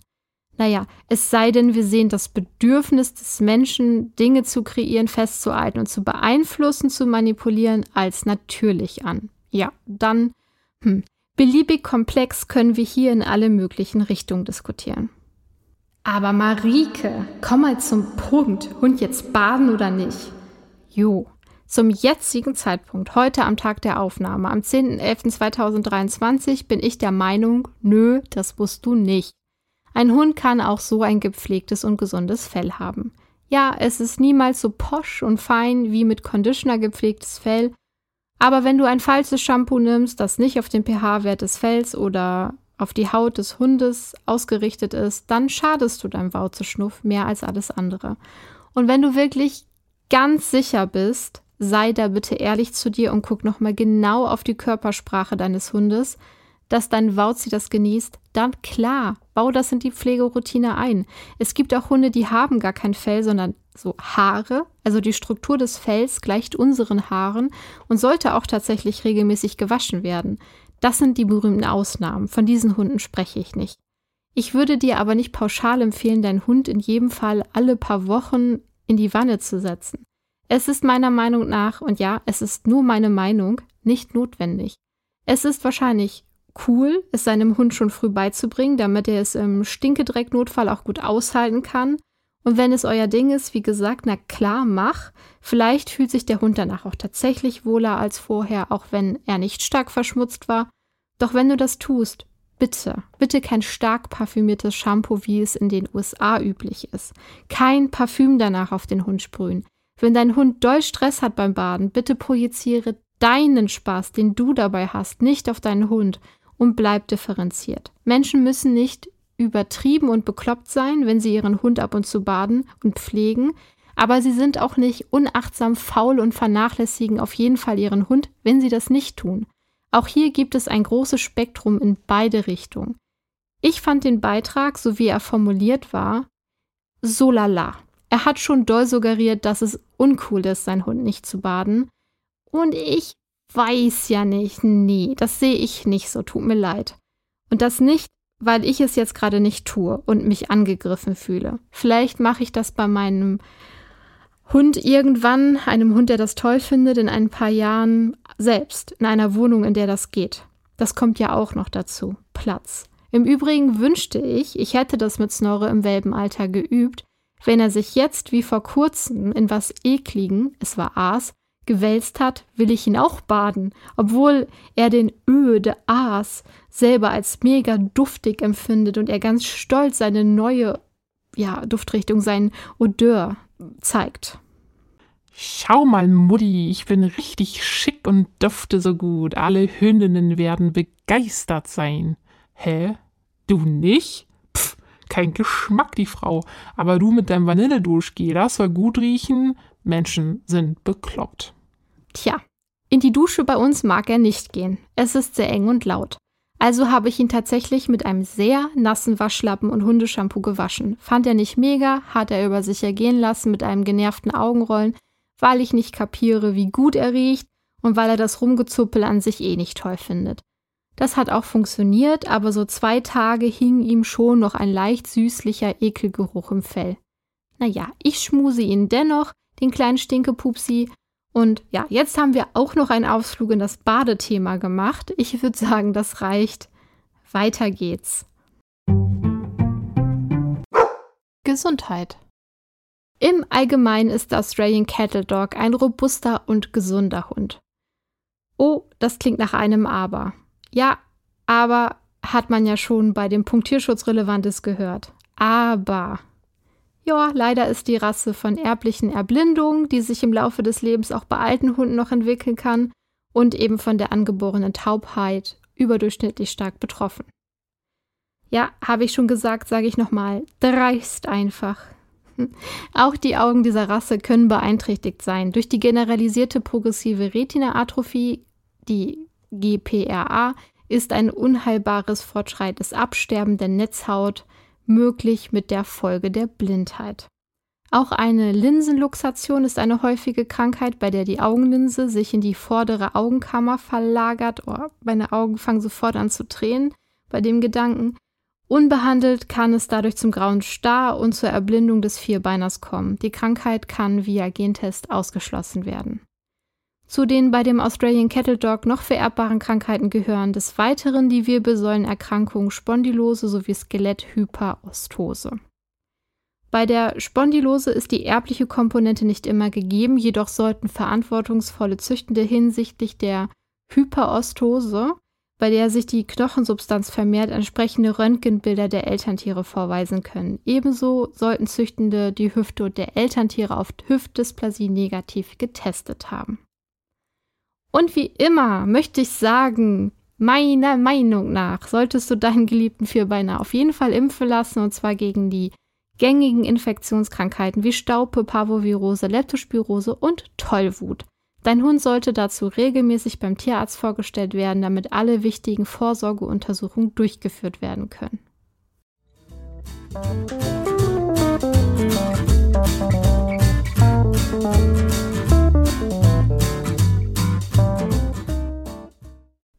Naja, es sei denn, wir sehen das Bedürfnis des Menschen, Dinge zu kreieren, festzuhalten und zu beeinflussen, zu manipulieren, als natürlich an. Ja, dann, hm, beliebig komplex können wir hier in alle möglichen Richtungen diskutieren. Aber Marike, komm mal zum Punkt. Hund jetzt baden oder nicht? Jo, zum jetzigen Zeitpunkt, heute am Tag der Aufnahme, am 10.11.2023, bin ich der Meinung, nö, das musst du nicht. Ein Hund kann auch so ein gepflegtes und gesundes Fell haben. Ja, es ist niemals so posch und fein wie mit Conditioner gepflegtes Fell, aber wenn du ein falsches Shampoo nimmst, das nicht auf den pH-Wert des Fells oder auf die Haut des Hundes ausgerichtet ist, dann schadest du deinem Wauzeschnuff mehr als alles andere. Und wenn du wirklich ganz sicher bist, sei da bitte ehrlich zu dir und guck nochmal genau auf die Körpersprache deines Hundes, dass dein Wauzi das genießt, dann klar, bau das in die Pflegeroutine ein. Es gibt auch Hunde, die haben gar kein Fell, sondern so Haare. Also die Struktur des Fells gleicht unseren Haaren und sollte auch tatsächlich regelmäßig gewaschen werden. Das sind die berühmten Ausnahmen. Von diesen Hunden spreche ich nicht. Ich würde dir aber nicht pauschal empfehlen, deinen Hund in jedem Fall alle paar Wochen in die Wanne zu setzen. Es ist meiner Meinung nach, und ja, es ist nur meine Meinung, nicht notwendig. Es ist wahrscheinlich cool, es seinem Hund schon früh beizubringen, damit er es im Stinkedrecknotfall auch gut aushalten kann. Und wenn es euer Ding ist, wie gesagt, na klar, mach. Vielleicht fühlt sich der Hund danach auch tatsächlich wohler als vorher, auch wenn er nicht stark verschmutzt war. Doch wenn du das tust, bitte, bitte kein stark parfümiertes Shampoo, wie es in den USA üblich ist. Kein Parfüm danach auf den Hund sprühen. Wenn dein Hund doll Stress hat beim Baden, bitte projiziere deinen Spaß, den du dabei hast, nicht auf deinen Hund und bleib differenziert. Menschen müssen nicht übertrieben und bekloppt sein, wenn sie ihren Hund ab und zu baden und pflegen, aber sie sind auch nicht unachtsam, faul und vernachlässigen auf jeden Fall ihren Hund, wenn sie das nicht tun. Auch hier gibt es ein großes Spektrum in beide Richtungen. Ich fand den Beitrag, so wie er formuliert war, so lala. Er hat schon doll suggeriert, dass es uncool ist, seinen Hund nicht zu baden. Und ich weiß ja nicht, nee, das sehe ich nicht so, tut mir leid. Und das nicht, weil ich es jetzt gerade nicht tue und mich angegriffen fühle. Vielleicht mache ich das bei meinem Hund irgendwann, einem Hund, der das toll findet, in ein paar Jahren selbst, in einer Wohnung, in der das geht. Das kommt ja auch noch dazu. Platz. Im Übrigen wünschte ich, ich hätte das mit Snorre im Welpenalter geübt, wenn er sich jetzt wie vor kurzem in was Ekligen, es war Aas, gewälzt hat, will ich ihn auch baden, obwohl er den öde Aas selber als mega duftig empfindet und er ganz stolz seine neue ja, Duftrichtung, sein Odeur zeigt. Schau mal, Mutti, ich bin richtig schick und dufte so gut. Alle Hündinnen werden begeistert sein. Hä? Du nicht? Kein Geschmack, die Frau. Aber du mit deinem Vanilleduschgel, das soll gut riechen. Menschen sind bekloppt. Tja, in die Dusche bei uns mag er nicht gehen. Es ist sehr eng und laut. Also habe ich ihn tatsächlich mit einem sehr nassen Waschlappen und Hundeschampoo gewaschen. Fand er nicht mega, hat er über sich ergehen lassen mit einem genervten Augenrollen, weil ich nicht kapiere, wie gut er riecht und weil er das Rumgezuppel an sich eh nicht toll findet. Das hat auch funktioniert, aber so zwei Tage hing ihm schon noch ein leicht süßlicher Ekelgeruch im Fell. Naja, ich schmuse ihn dennoch, den kleinen Stinkepupsi. Und ja, jetzt haben wir auch noch einen Ausflug in das Badethema gemacht. Ich würde sagen, das reicht. Weiter geht's. Gesundheit. Im Allgemeinen ist der Australian Cattle Dog ein robuster und gesunder Hund. Oh, das klingt nach einem Aber. Ja, aber hat man ja schon bei dem Punkt Tierschutz Relevantes gehört. Aber. Ja, leider ist die Rasse von erblichen Erblindungen, die sich im Laufe des Lebens auch bei alten Hunden noch entwickeln kann, und eben von der angeborenen Taubheit überdurchschnittlich stark betroffen. Ja, habe ich schon gesagt, sage ich nochmal, dreist einfach. Auch die Augen dieser Rasse können beeinträchtigt sein. Durch die generalisierte progressive Retina-Atrophie, die GPRA, ist ein unheilbares fortschreites Absterben der Netzhaut möglich mit der Folge der Blindheit. Auch eine Linsenluxation ist eine häufige Krankheit, bei der die Augenlinse sich in die vordere Augenkammer verlagert. Oh, meine Augen fangen sofort an zu tränen bei dem Gedanken. Unbehandelt kann es dadurch zum grauen Star und zur Erblindung des Vierbeiners kommen. Die Krankheit kann via Gentest ausgeschlossen werden. Zu den bei dem Australian Cattle Dog noch vererbbaren Krankheiten gehören des Weiteren die Wirbelsäulenerkrankung Spondylose sowie Skeletthyperostose. Bei der Spondylose ist die erbliche Komponente nicht immer gegeben, jedoch sollten verantwortungsvolle Züchtende hinsichtlich der Hyperostose, bei der sich die Knochensubstanz vermehrt, entsprechende Röntgenbilder der Elterntiere vorweisen können. Ebenso sollten Züchtende die Hüfte der Elterntiere auf Hüftdysplasie negativ getestet haben. Und wie immer möchte ich sagen, meiner Meinung nach solltest du deinen geliebten Vierbeiner auf jeden Fall impfen lassen und zwar gegen die gängigen Infektionskrankheiten wie Staupe, Parvovirose, Leptospirose und Tollwut. Dein Hund sollte dazu regelmäßig beim Tierarzt vorgestellt werden, damit alle wichtigen Vorsorgeuntersuchungen durchgeführt werden können.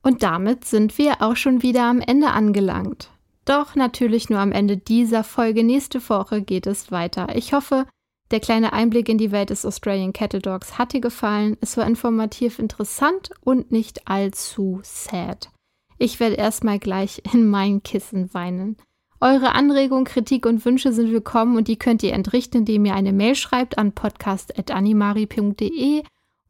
Und damit sind wir auch schon wieder am Ende angelangt. Doch natürlich nur am Ende dieser Folge. Nächste Woche geht es weiter. Ich hoffe, der kleine Einblick in die Welt des Australian Cattle Dogs hat dir gefallen. Es war informativ interessant und nicht allzu sad. Ich werde erstmal gleich in mein Kissen weinen. Eure Anregungen, Kritik und Wünsche sind willkommen und die könnt ihr entrichten, indem ihr eine Mail schreibt an podcast.animari.de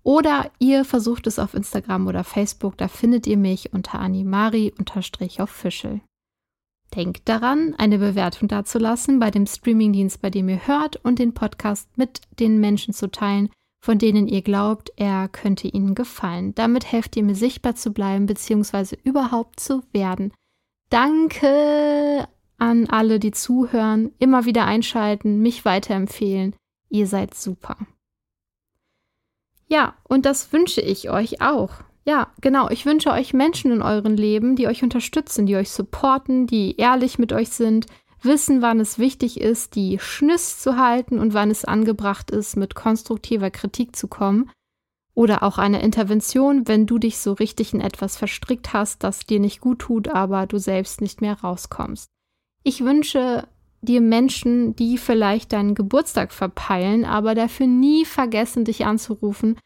oder ihr versucht es auf Instagram oder Facebook, da findet ihr mich unter animari-official. Denkt daran, eine Bewertung dazulassen bei dem Streamingdienst, bei dem ihr hört und den Podcast mit den Menschen zu teilen, von denen ihr glaubt, er könnte ihnen gefallen. Damit helft ihr mir sichtbar zu bleiben bzw. überhaupt zu werden. Danke an alle, die zuhören, immer wieder einschalten, mich weiterempfehlen. Ihr seid super. Ja, und das wünsche ich euch auch. Ja, genau. Ich wünsche euch Menschen in eurem Leben, die euch unterstützen, die euch supporten, die ehrlich mit euch sind, wissen, wann es wichtig ist, die Schniss zu halten und wann es angebracht ist, mit konstruktiver Kritik zu kommen. Oder auch eine Intervention, wenn du dich so richtig in etwas verstrickt hast, das dir nicht gut tut, aber du selbst nicht mehr rauskommst. Ich wünsche dir Menschen, die vielleicht deinen Geburtstag verpeilen, aber dafür nie vergessen, dich anzurufen,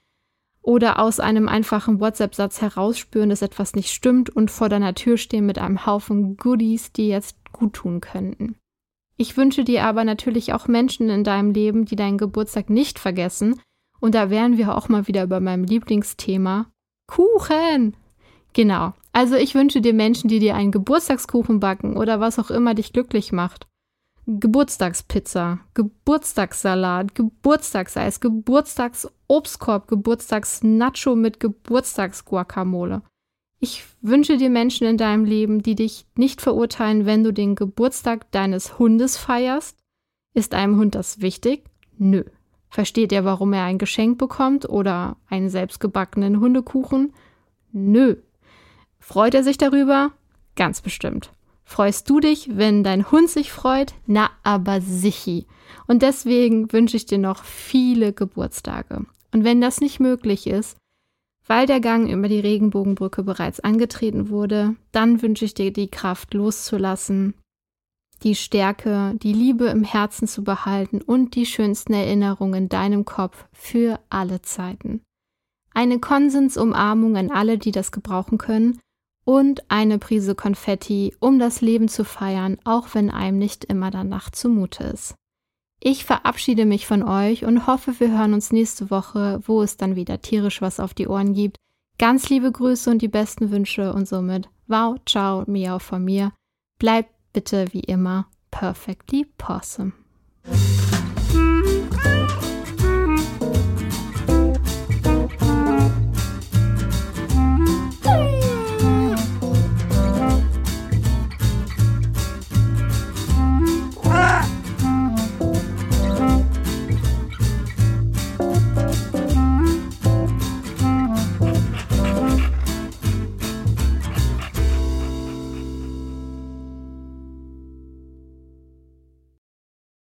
oder aus einem einfachen WhatsApp-Satz herausspüren, dass etwas nicht stimmt und vor deiner Tür stehen mit einem Haufen Goodies, die jetzt gut tun könnten. Ich wünsche dir aber natürlich auch Menschen in deinem Leben, die deinen Geburtstag nicht vergessen. Und da wären wir auch mal wieder bei meinem Lieblingsthema Kuchen. Genau. Also ich wünsche dir Menschen, die dir einen Geburtstagskuchen backen oder was auch immer dich glücklich macht. Geburtstagspizza, Geburtstagssalat, Geburtstagseis, Geburtstagsobstkorb, Geburtstagsnacho mit Geburtstagsguacamole. Ich wünsche dir Menschen in deinem Leben, die dich nicht verurteilen, wenn du den Geburtstag deines Hundes feierst. Ist einem Hund das wichtig? Nö. Versteht er, warum er ein Geschenk bekommt oder einen selbstgebackenen Hundekuchen? Nö. Freut er sich darüber? Ganz bestimmt. Freust du dich, wenn dein Hund sich freut? Na, aber sichi. Und deswegen wünsche ich dir noch viele Geburtstage. Und wenn das nicht möglich ist, weil der Gang über die Regenbogenbrücke bereits angetreten wurde, dann wünsche ich dir die Kraft loszulassen, die Stärke, die Liebe im Herzen zu behalten und die schönsten Erinnerungen in deinem Kopf für alle Zeiten. Eine Konsensumarmung an alle, die das gebrauchen können und eine Prise Konfetti, um das Leben zu feiern, auch wenn einem nicht immer danach zumute ist. Ich verabschiede mich von euch und hoffe, wir hören uns nächste Woche, wo es dann wieder tierisch was auf die Ohren gibt. Ganz liebe Grüße und die besten Wünsche und somit wow, ciao, miau von mir. Bleibt bitte wie immer perfectly possum.